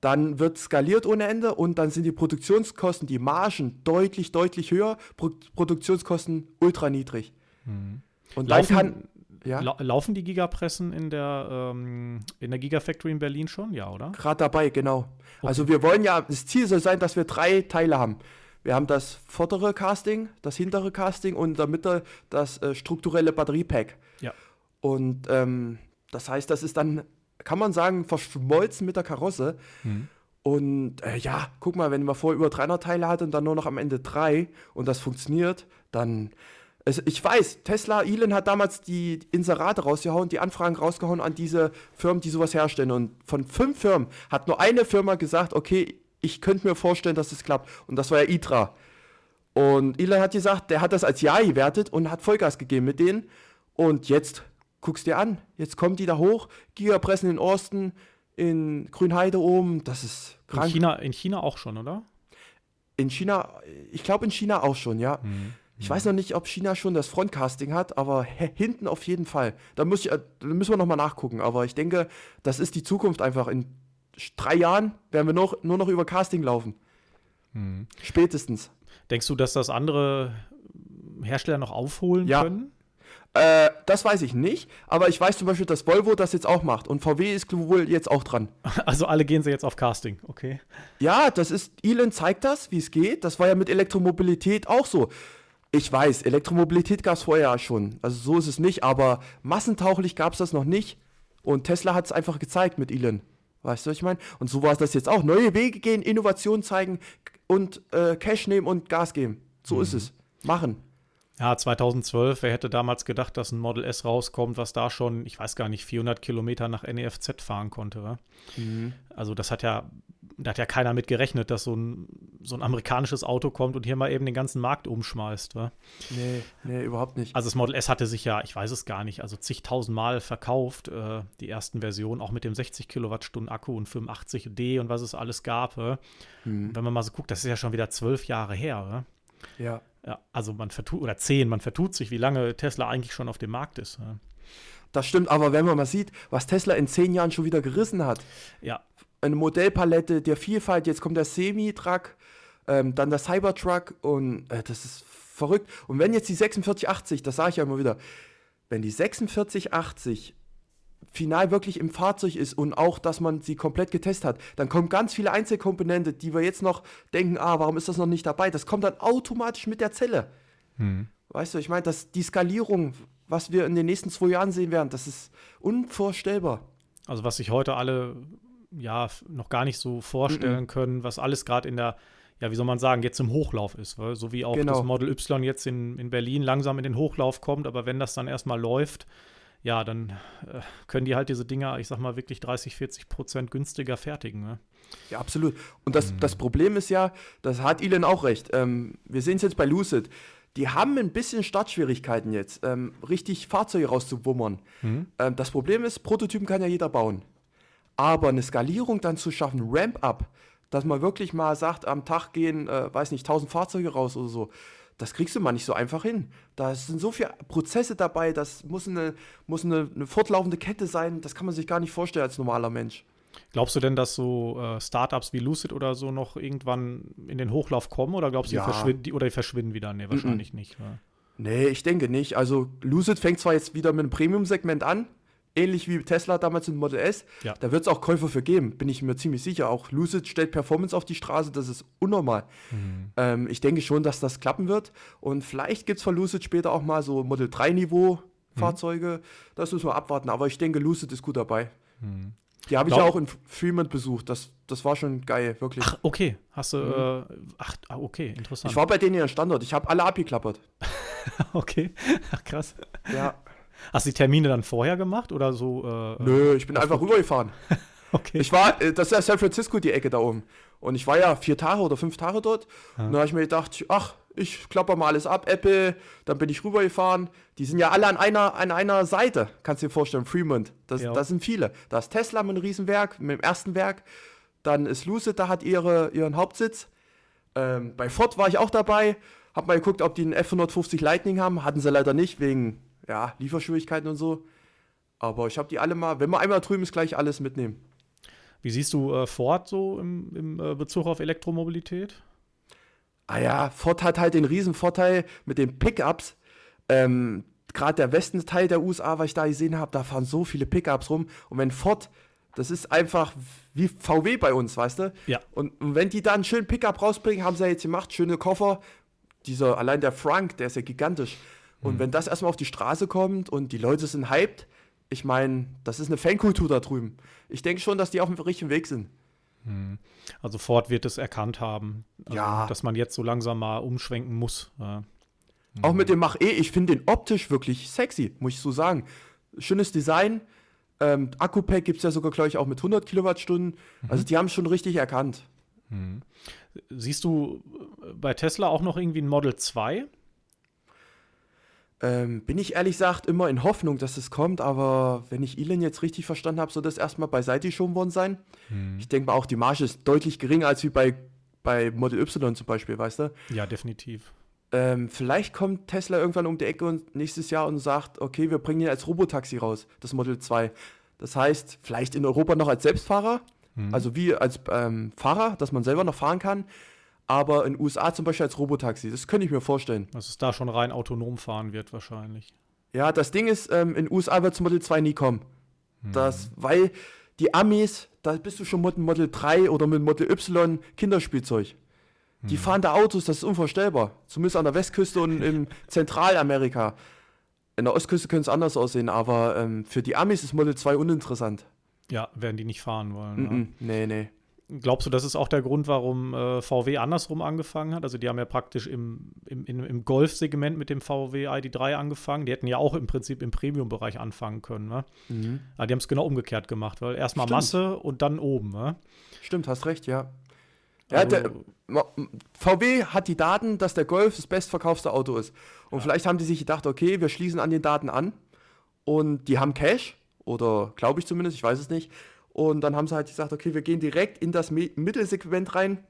dann wird skaliert ohne Ende und dann sind die Produktionskosten, die Margen deutlich, deutlich höher, Pro Produktionskosten ultra niedrig. Mhm. Und Laufen, dann kann ja. La laufen die Gigapressen in der, ähm, in der Gigafactory in Berlin schon? Ja, oder? Gerade dabei, genau. Okay. Also wir wollen ja, das Ziel soll sein, dass wir drei Teile haben. Wir haben das vordere Casting, das hintere Casting und in der Mitte das äh, strukturelle Batteriepack. Ja. Und ähm, das heißt, das ist dann, kann man sagen, verschmolzen mit der Karosse. Mhm. Und äh, ja, guck mal, wenn man vorher über 300 Teile hat und dann nur noch am Ende drei und das funktioniert, dann es, ich weiß, Tesla, Elon hat damals die Inserate rausgehauen, die Anfragen rausgehauen an diese Firmen, die sowas herstellen. Und von fünf Firmen hat nur eine Firma gesagt, okay, ich könnte mir vorstellen, dass es das klappt. Und das war ja ITRA. Und Elon hat gesagt, der hat das als Ja gewertet und hat Vollgas gegeben mit denen. Und jetzt guckst dir an, jetzt kommen die da hoch, Gigapressen in Osten, in Grünheide oben, das ist krank. In China, in China auch schon, oder? In China, ich glaube in China auch schon, ja. Mhm. Ich weiß noch nicht, ob China schon das Frontcasting hat, aber hinten auf jeden Fall. Da, muss ich, äh, da müssen wir nochmal nachgucken. Aber ich denke, das ist die Zukunft einfach. In drei Jahren werden wir noch, nur noch über Casting laufen. Hm. Spätestens. Denkst du, dass das andere Hersteller noch aufholen ja. können? Äh, das weiß ich nicht, aber ich weiß zum Beispiel, dass Volvo das jetzt auch macht und VW ist wohl jetzt auch dran. [LAUGHS] Also alle gehen sie jetzt auf Casting, okay? Ja, das ist, Elon zeigt das, wie es geht. Das war ja mit Elektromobilität auch so. Ich weiß, Elektromobilität gab es vorher schon. Also so ist es nicht, aber massentauglich gab es das noch nicht. Und Tesla hat es einfach gezeigt mit Elon. Weißt du, was ich meine? Und so war es das jetzt auch. Neue Wege gehen, Innovation zeigen und äh, Cash nehmen und Gas geben. So mhm. ist es. Machen. Ja, 2012, wer hätte damals gedacht, dass ein Model S rauskommt, was da schon, ich weiß gar nicht, 400 Kilometer nach NEFZ fahren konnte. Mhm. Also das hat ja, da hat ja keiner mit gerechnet, dass so ein, so ein amerikanisches Auto kommt und hier mal eben den ganzen Markt umschmeißt. Wa? Nee, nee, überhaupt nicht. Also das Model S hatte sich ja, ich weiß es gar nicht, also zigtausend Mal verkauft, äh, die ersten Versionen, auch mit dem 60 Kilowattstunden Akku und 85D und was es alles gab. Mhm. Wenn man mal so guckt, das ist ja schon wieder zwölf Jahre her. Wa? Ja. Ja, also man vertut, oder zehn, man vertut sich, wie lange Tesla eigentlich schon auf dem Markt ist. Ja. Das stimmt, aber wenn man mal sieht, was Tesla in zehn Jahren schon wieder gerissen hat. Ja. Eine Modellpalette der Vielfalt, jetzt kommt der Semi-Truck, ähm, dann der Cybertruck und äh, das ist verrückt. Und wenn jetzt die 4680, das sage ich ja immer wieder, wenn die 4680 final wirklich im Fahrzeug ist und auch, dass man sie komplett getestet hat, dann kommen ganz viele Einzelkomponente, die wir jetzt noch denken, ah, warum ist das noch nicht dabei? Das kommt dann automatisch mit der Zelle. Hm. Weißt du, ich meine, die Skalierung, was wir in den nächsten zwei Jahren sehen werden, das ist unvorstellbar. Also was sich heute alle ja noch gar nicht so vorstellen mm -mm. können, was alles gerade in der ja, wie soll man sagen, jetzt im Hochlauf ist. Weil? So wie auch genau. das Model Y jetzt in, in Berlin langsam in den Hochlauf kommt, aber wenn das dann erstmal läuft, ja, dann äh, können die halt diese Dinger, ich sag mal, wirklich 30, 40 Prozent günstiger fertigen. Ne? Ja, absolut. Und das, mhm. das Problem ist ja, das hat Elon auch recht. Ähm, wir sehen es jetzt bei Lucid. Die haben ein bisschen Startschwierigkeiten jetzt, ähm, richtig Fahrzeuge rauszuwummern. Mhm. Ähm, das Problem ist, Prototypen kann ja jeder bauen. Aber eine Skalierung dann zu schaffen, Ramp-up, dass man wirklich mal sagt, am Tag gehen, äh, weiß nicht, 1000 Fahrzeuge raus oder so, das kriegst du mal nicht so einfach hin. Da sind so viele Prozesse dabei, das muss eine, muss eine, eine fortlaufende Kette sein, das kann man sich gar nicht vorstellen als normaler Mensch. Glaubst du denn, dass so äh, Startups wie Lucid oder so noch irgendwann in den Hochlauf kommen oder glaubst du, ja. die, verschwinden, die, oder die verschwinden wieder? Nee, wahrscheinlich mm -mm. nicht. Ja. Nee, ich denke nicht. Also Lucid fängt zwar jetzt wieder mit einem Premium-Segment an, ähnlich wie Tesla damals im Model S. Ja. Da wird es auch Käufer für geben, bin ich mir ziemlich sicher. Auch Lucid stellt Performance auf die Straße, das ist unnormal. Mhm. Ähm, ich denke schon, dass das klappen wird. Und vielleicht gibt es von Lucid später auch mal so Model 3-Niveau mhm. Fahrzeuge. Mhm. Das müssen wir abwarten. Aber ich denke, Lucid ist gut dabei. Mhm. Die habe ich ja auch in Fremont besucht. Das, das war schon geil, wirklich. Ach, okay. Hast du. Mhm. Äh, ach, ah, okay, interessant. Ich war bei denen in ihrem Standort. Ich habe alle abgeklappert. [LAUGHS] okay. Ach, krass. Ja. Hast du die Termine dann vorher gemacht oder so? Äh, Nö, ich bin einfach rübergefahren. [LAUGHS] okay. Ich war, äh, das ist ja San Francisco, die Ecke da oben. Und ich war ja vier Tage oder fünf Tage dort. Ja. Und da habe ich mir gedacht, ach, ich klapper mal alles ab, Apple, dann bin ich rübergefahren. Die sind ja alle an einer, an einer Seite, kannst du dir vorstellen, Fremont. Das, ja. das sind viele. Da ist Tesla mit einem Riesenwerk, mit dem ersten Werk. Dann ist Lucid, da hat ihre, ihren Hauptsitz. Ähm, bei Ford war ich auch dabei. Hab mal geguckt, ob die einen F-150 Lightning haben. Hatten sie leider nicht, wegen ja, Lieferschwierigkeiten und so. Aber ich habe die alle mal, wenn man einmal drüben ist, gleich alles mitnehmen. Wie siehst du äh, Ford so im, im äh, Bezug auf Elektromobilität? Ah ja, Ford hat halt den riesen Vorteil mit den Pickups. Ähm, Gerade der Westenteil der USA, was ich da gesehen habe, da fahren so viele Pickups rum. Und wenn Ford, das ist einfach wie VW bei uns, weißt du? Ja. Und, und wenn die da einen schönen Pickup rausbringen, haben sie ja jetzt gemacht, schöne Koffer. Dieser, allein der Frank, der ist ja gigantisch. Und mhm. wenn das erstmal auf die Straße kommt und die Leute sind hyped, ich meine, das ist eine Fankultur da drüben. Ich denke schon, dass die auf dem richtigen Weg sind. Mhm. Also Ford wird es erkannt haben, also, ja. dass man jetzt so langsam mal umschwenken muss. Ja. Auch mit dem Mach E, ich finde den optisch wirklich sexy, muss ich so sagen. Schönes Design. Ähm, Akku-Pack gibt es ja sogar, glaube ich, auch mit 100 Kilowattstunden. Mhm. Also die haben es schon richtig erkannt. Mhm. Siehst du bei Tesla auch noch irgendwie ein Model 2? Ähm, bin ich ehrlich gesagt immer in Hoffnung, dass es kommt, aber wenn ich Elon jetzt richtig verstanden habe, soll das erstmal beiseite geschoben worden sein. Hm. Ich denke mal auch, die Marge ist deutlich geringer als wie bei, bei Model Y zum Beispiel, weißt du? Ja, definitiv. Ähm, vielleicht kommt Tesla irgendwann um die Ecke und nächstes Jahr und sagt, okay, wir bringen ihn als Robotaxi raus, das Model 2. Das heißt, vielleicht in Europa noch als Selbstfahrer, hm. also wie als ähm, Fahrer, dass man selber noch fahren kann aber in den USA zum Beispiel als Robotaxi. Das könnte ich mir vorstellen. Dass es da schon rein autonom fahren wird, wahrscheinlich. Ja, das Ding ist, ähm, in den USA wird es Model 2 nie kommen. Hm. Das, weil die Amis, da bist du schon mit Model 3 oder mit Model Y Kinderspielzeug. Hm. Die fahren da Autos, das ist unvorstellbar. Zumindest an der Westküste und in Zentralamerika. In der Ostküste könnte es anders aussehen, aber ähm, für die Amis ist Model 2 uninteressant. Ja, werden die nicht fahren wollen. Mm -mm, nee, nee. Glaubst du, das ist auch der Grund, warum äh, VW andersrum angefangen hat? Also die haben ja praktisch im, im, im Golf-Segment mit dem VW ID3 angefangen. Die hätten ja auch im Prinzip im Premium-Bereich anfangen können. Ne? Mhm. Aber die haben es genau umgekehrt gemacht, weil erstmal Masse und dann oben. Ne? Stimmt, hast recht, ja. Ja, der, also VW hat die Daten, dass der Golf das bestverkaufte Auto ist. Und ja. vielleicht haben die sich gedacht, okay, wir schließen an den Daten an und die haben Cash oder glaube ich zumindest, ich weiß es nicht. Und dann haben sie halt gesagt, okay, wir gehen direkt in das Mittelsegment rein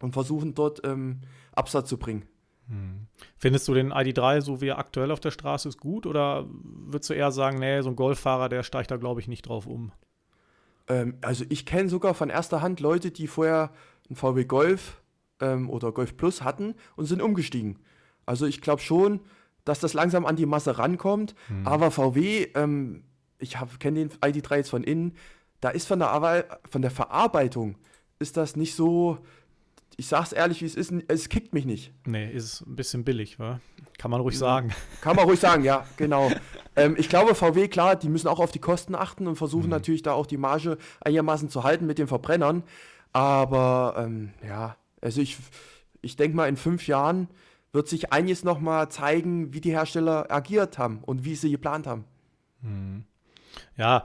und versuchen dort ähm, Absatz zu bringen. Hm. Findest du den ID3, so wie er aktuell auf der Straße ist, gut? Oder würdest du eher sagen, nee, so ein Golffahrer, der steigt da, glaube ich, nicht drauf um? Ähm, also ich kenne sogar von erster Hand Leute, die vorher einen VW Golf ähm, oder Golf Plus hatten und sind umgestiegen. Also ich glaube schon, dass das langsam an die Masse rankommt. Hm. Aber VW, ähm, ich kenne den ID3 jetzt von innen, da ist von der, von der Verarbeitung, ist das nicht so, ich sag's ehrlich, wie es ist, es kickt mich nicht. Nee, ist ein bisschen billig, wa? Kann man ruhig sagen. Kann man ruhig sagen, ja, [LAUGHS] genau. ähm, ich glaube, VW, klar, die müssen auch auf die Kosten achten und versuchen mhm. natürlich da auch die Marge einigermaßen zu halten mit den Verbrennern. Aber ähm, ja, also ich, ich denke mal, in fünf Jahren wird sich einiges nochmal zeigen, wie die Hersteller agiert haben und wie sie geplant haben. Mhm. Ja,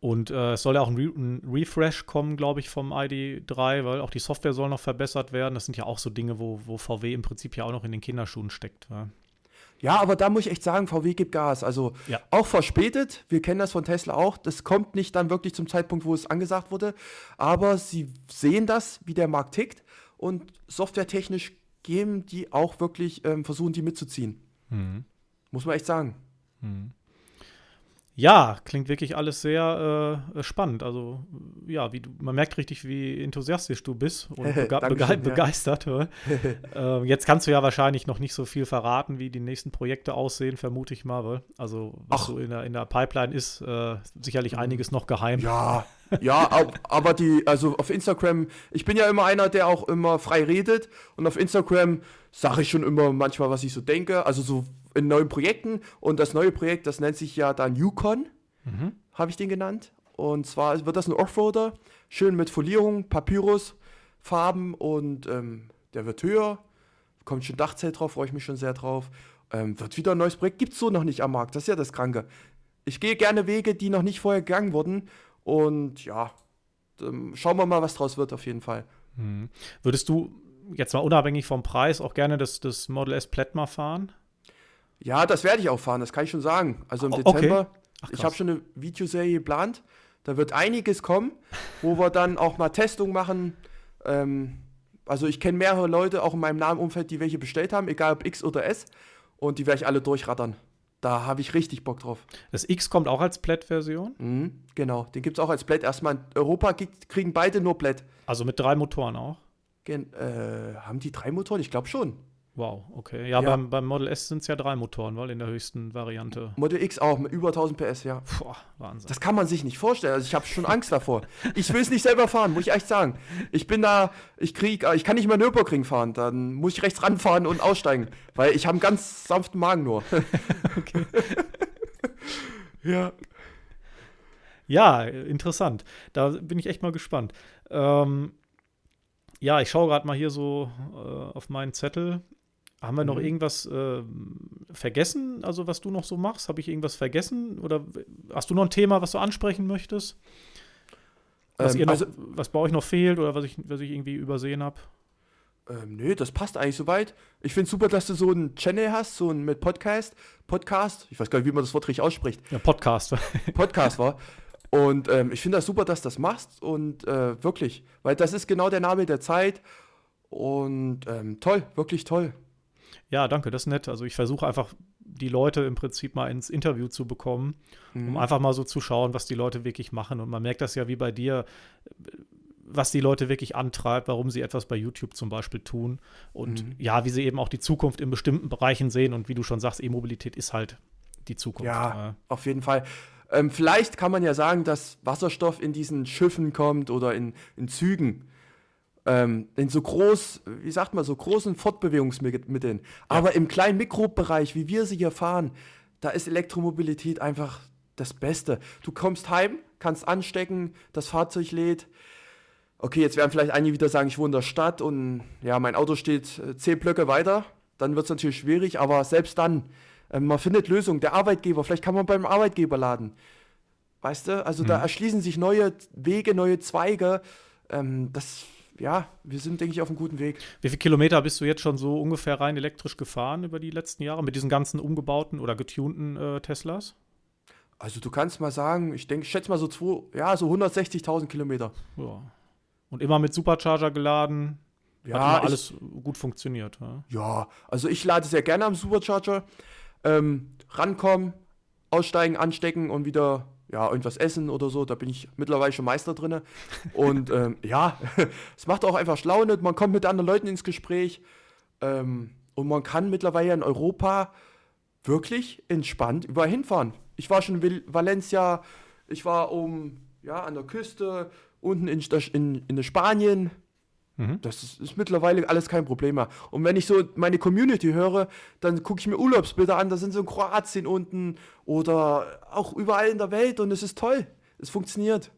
und äh, es soll ja auch ein, Re ein Refresh kommen, glaube ich, vom ID3, weil auch die Software soll noch verbessert werden. Das sind ja auch so Dinge, wo, wo VW im Prinzip ja auch noch in den Kinderschuhen steckt. Ja. Ja, aber da muss ich echt sagen, VW gibt Gas. Also ja. auch verspätet. Wir kennen das von Tesla auch. Das kommt nicht dann wirklich zum Zeitpunkt, wo es angesagt wurde. Aber sie sehen das, wie der Markt tickt. Und softwaretechnisch geben die auch wirklich, ähm, versuchen die mitzuziehen. Mhm. Muss man echt sagen. Mhm. Ja, klingt wirklich alles sehr äh, spannend. Also, ja, wie du, man merkt richtig, wie enthusiastisch du bist und [LAUGHS] bege bege begeistert. [LAUGHS] äh, jetzt kannst du ja wahrscheinlich noch nicht so viel verraten, wie die nächsten Projekte aussehen, vermute ich mal. Also, was Ach. so in der, in der Pipeline ist, äh, sicherlich mhm. einiges noch geheim. Ja, ja, aber die, also auf Instagram, ich bin ja immer einer, der auch immer frei redet und auf Instagram sage ich schon immer manchmal, was ich so denke. Also so in neuen Projekten. Und das neue Projekt, das nennt sich ja dann Yukon, mhm. habe ich den genannt. Und zwar wird das ein Offroader, schön mit Folierung, Papyrus, Farben und ähm, der wird höher. Kommt schon Dachzelt drauf, freue ich mich schon sehr drauf. Ähm, wird wieder ein neues Projekt, gibt es so noch nicht am Markt, das ist ja das Kranke. Ich gehe gerne Wege, die noch nicht vorher gegangen wurden. Und ja, ähm, schauen wir mal, was draus wird auf jeden Fall. Mhm. Würdest du jetzt mal unabhängig vom Preis auch gerne das, das Model S Plättmer fahren? Ja, das werde ich auch fahren, das kann ich schon sagen. Also im Dezember, okay. Ach, ich habe schon eine Videoserie geplant. Da wird einiges kommen, wo wir dann auch mal Testungen machen. Ähm, also ich kenne mehrere Leute, auch in meinem nahen Umfeld, die welche bestellt haben, egal ob X oder S. Und die werde ich alle durchrattern. Da habe ich richtig Bock drauf. Das X kommt auch als Plätt-Version? Mhm, genau, den gibt es auch als Plätt. Erstmal in Europa kriegen beide nur Plätt. Also mit drei Motoren auch? Gen äh, haben die drei Motoren? Ich glaube schon. Wow, okay. Ja, ja. Beim, beim, Model S sind es ja drei Motoren, weil in der höchsten Variante. Model X auch mit über 1000 PS, ja. Boah, Wahnsinn. Das kann man sich nicht vorstellen. Also ich habe schon Angst davor. Ich will es nicht selber fahren, muss ich echt sagen. Ich bin da, ich krieg, ich kann nicht mehr Nürburgring fahren. Dann muss ich rechts ranfahren und aussteigen, weil ich habe einen ganz sanften Magen nur. [LAUGHS] okay. [LAUGHS] ja. Ja, interessant. Da bin ich echt mal gespannt. Ähm, ja, ich schaue gerade mal hier so äh, auf meinen Zettel. Haben wir noch mhm. irgendwas äh, vergessen, also was du noch so machst? Habe ich irgendwas vergessen? Oder hast du noch ein Thema, was du ansprechen möchtest? Was, ähm, noch, also, was bei euch noch fehlt oder was ich, was ich irgendwie übersehen habe? Ähm, nö, das passt eigentlich soweit. Ich finde super, dass du so einen Channel hast, so einen mit Podcast. Podcast, ich weiß gar nicht, wie man das Wort richtig ausspricht. Ja, Podcast. [LAUGHS] Podcast war. Und ähm, ich finde das super, dass du das machst und äh, wirklich, weil das ist genau der Name der Zeit und ähm, toll, wirklich toll. Ja, danke, das ist nett. Also ich versuche einfach die Leute im Prinzip mal ins Interview zu bekommen, mhm. um einfach mal so zu schauen, was die Leute wirklich machen. Und man merkt das ja wie bei dir, was die Leute wirklich antreibt, warum sie etwas bei YouTube zum Beispiel tun. Und mhm. ja, wie sie eben auch die Zukunft in bestimmten Bereichen sehen. Und wie du schon sagst, E-Mobilität ist halt die Zukunft. Ja, auf jeden Fall. Ähm, vielleicht kann man ja sagen, dass Wasserstoff in diesen Schiffen kommt oder in, in Zügen ähm, in so groß, wie sagt man, so großen Fortbewegungsmitteln. Ja. Aber im kleinen Mikrobereich, wie wir sie hier fahren, da ist Elektromobilität einfach das Beste. Du kommst heim, kannst anstecken, das Fahrzeug lädt. okay, jetzt werden vielleicht einige wieder sagen, ich wohne in der Stadt und ja, mein Auto steht äh, zehn Blöcke weiter. Dann wird es natürlich schwierig, aber selbst dann, äh, man findet Lösungen. Der Arbeitgeber, vielleicht kann man beim Arbeitgeber laden. Weißt du, also mhm. da erschließen sich neue Wege, neue Zweige. Ähm, das, ja, wir sind, denke ich, auf einem guten Weg. Wie viele Kilometer bist du jetzt schon so ungefähr rein elektrisch gefahren über die letzten Jahre mit diesen ganzen umgebauten oder getunten äh, Teslas? Also du kannst mal sagen, ich denke, ich schätze mal so zwei, ja, so 160.000 Kilometer. Ja. Und immer mit Supercharger geladen. Ja, Hat alles ich, gut funktioniert. Ja. ja. also ich lade sehr gerne am Supercharger. Ähm, rankommen, aussteigen, anstecken und wieder ja, irgendwas essen oder so. Da bin ich mittlerweile schon Meister drin. Und [LAUGHS] ähm, ja, [LAUGHS] es macht auch einfach Schlaune. Man kommt mit anderen Leuten ins Gespräch. Ähm, und man kann mittlerweile in Europa wirklich entspannt überall hinfahren. Ich war schon in Valencia, ich war um, ja, an der Küste, unten in, in, in Spanien. Mhm. Das ist, ist, mittlerweile alles kein Problem mehr. Und wenn ich so meine Community höre, dann gucke ich mir Urlaubsbilder an, da sind so in Kroatien unten oder auch überall in der Welt und es ist toll. Es funktioniert.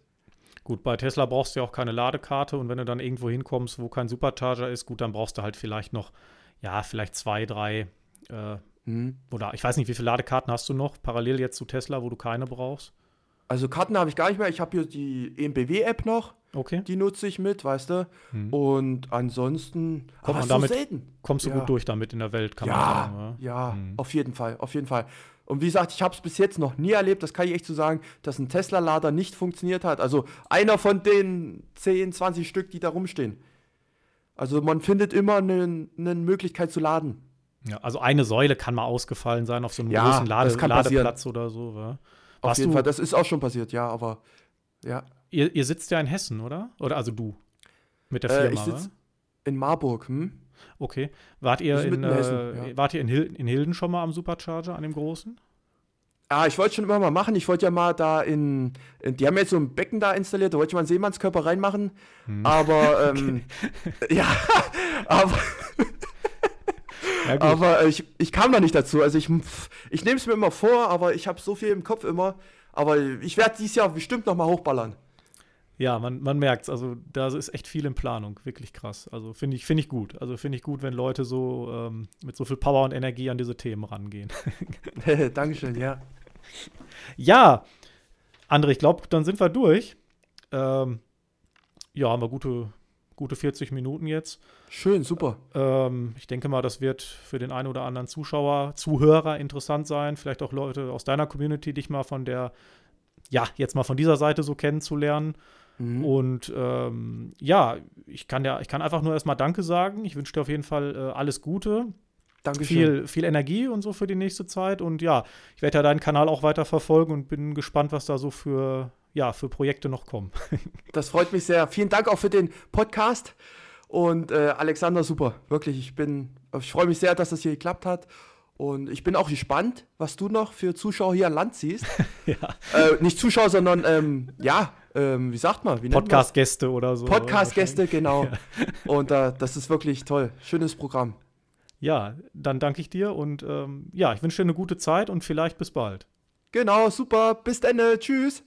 Gut, bei Tesla brauchst du ja auch keine Ladekarte und wenn du dann irgendwo hinkommst, wo kein Supercharger ist, gut, dann brauchst du halt vielleicht noch, ja, vielleicht zwei, drei äh, mhm. oder ich weiß nicht, wie viele Ladekarten hast du noch parallel jetzt zu Tesla, wo du keine brauchst? Also Karten habe ich gar nicht mehr. Ich habe hier die EMBW-App noch. Okay. Die nutze ich mit, weißt du. Hm. Und ansonsten Kommt damit, so selten. Kommst du ja. gut durch damit in der Welt, kann ja, man sagen. Ja, ja hm. auf jeden Fall, auf jeden Fall. Und wie gesagt, ich habe es bis jetzt noch nie erlebt, das kann ich echt so sagen, dass ein Tesla-Lader nicht funktioniert hat. Also einer von den 10, 20 Stück, die da rumstehen. Also man findet immer eine, Möglichkeit zu laden. Ja, also eine Säule kann mal ausgefallen sein auf so einem ja, großen Lade Ladeplatz oder so. Ja. Auf jeden Fall, das ist auch schon passiert, ja, aber ja. Ihr, ihr sitzt ja in Hessen, oder? Oder also du mit der Firma, äh, ich sitze in Marburg, hm? Okay. Wart ihr, in, in Hessen, äh, ja. wart ihr in, Hil in Hilden schon mal am Supercharger, an dem großen? Ah, ich wollte schon immer mal machen. Ich wollte ja mal da in, in, Die haben jetzt so ein Becken da installiert, da wollte ich mal einen Seemannskörper reinmachen. Hm. Aber, [LAUGHS] ähm, ja, [LAUGHS] aber. Ja, aber ich, ich kam da nicht dazu. Also ich, ich nehme es mir immer vor, aber ich habe so viel im Kopf immer. Aber ich werde dieses Jahr bestimmt noch mal hochballern. Ja, man, man merkt es. Also da ist echt viel in Planung. Wirklich krass. Also finde ich, find ich gut. Also finde ich gut, wenn Leute so ähm, mit so viel Power und Energie an diese Themen rangehen. [LAUGHS] [LAUGHS] Dankeschön, ja. Ja, André, ich glaube, dann sind wir durch. Ähm, ja, haben wir gute, gute 40 Minuten jetzt. Schön, super. Ähm, ich denke mal, das wird für den einen oder anderen Zuschauer, Zuhörer interessant sein. Vielleicht auch Leute aus deiner Community, dich mal von der, ja, jetzt mal von dieser Seite so kennenzulernen. Mhm. Und ähm, ja, ich kann ja, ich kann einfach nur erstmal Danke sagen. Ich wünsche dir auf jeden Fall äh, alles Gute. Dankeschön. Viel, viel Energie und so für die nächste Zeit. Und ja, ich werde ja deinen Kanal auch weiter verfolgen und bin gespannt, was da so für, ja, für Projekte noch kommen. [LAUGHS] das freut mich sehr. Vielen Dank auch für den Podcast. Und äh, Alexander, super. Wirklich, ich bin, ich freue mich sehr, dass das hier geklappt hat. Und ich bin auch gespannt, was du noch für Zuschauer hier an Land siehst. [LAUGHS] ja. Äh, nicht Zuschauer, sondern ähm, ja, ähm, wie sagt man? Podcast-Gäste oder so. Podcast-Gäste, genau. [LAUGHS] Ja. Und äh, das ist wirklich toll. Schönes Programm. Ja, dann danke ich dir und ähm, ja, ich wünsche dir eine gute Zeit und vielleicht bis bald. Genau, super. Bis dann. Tschüss.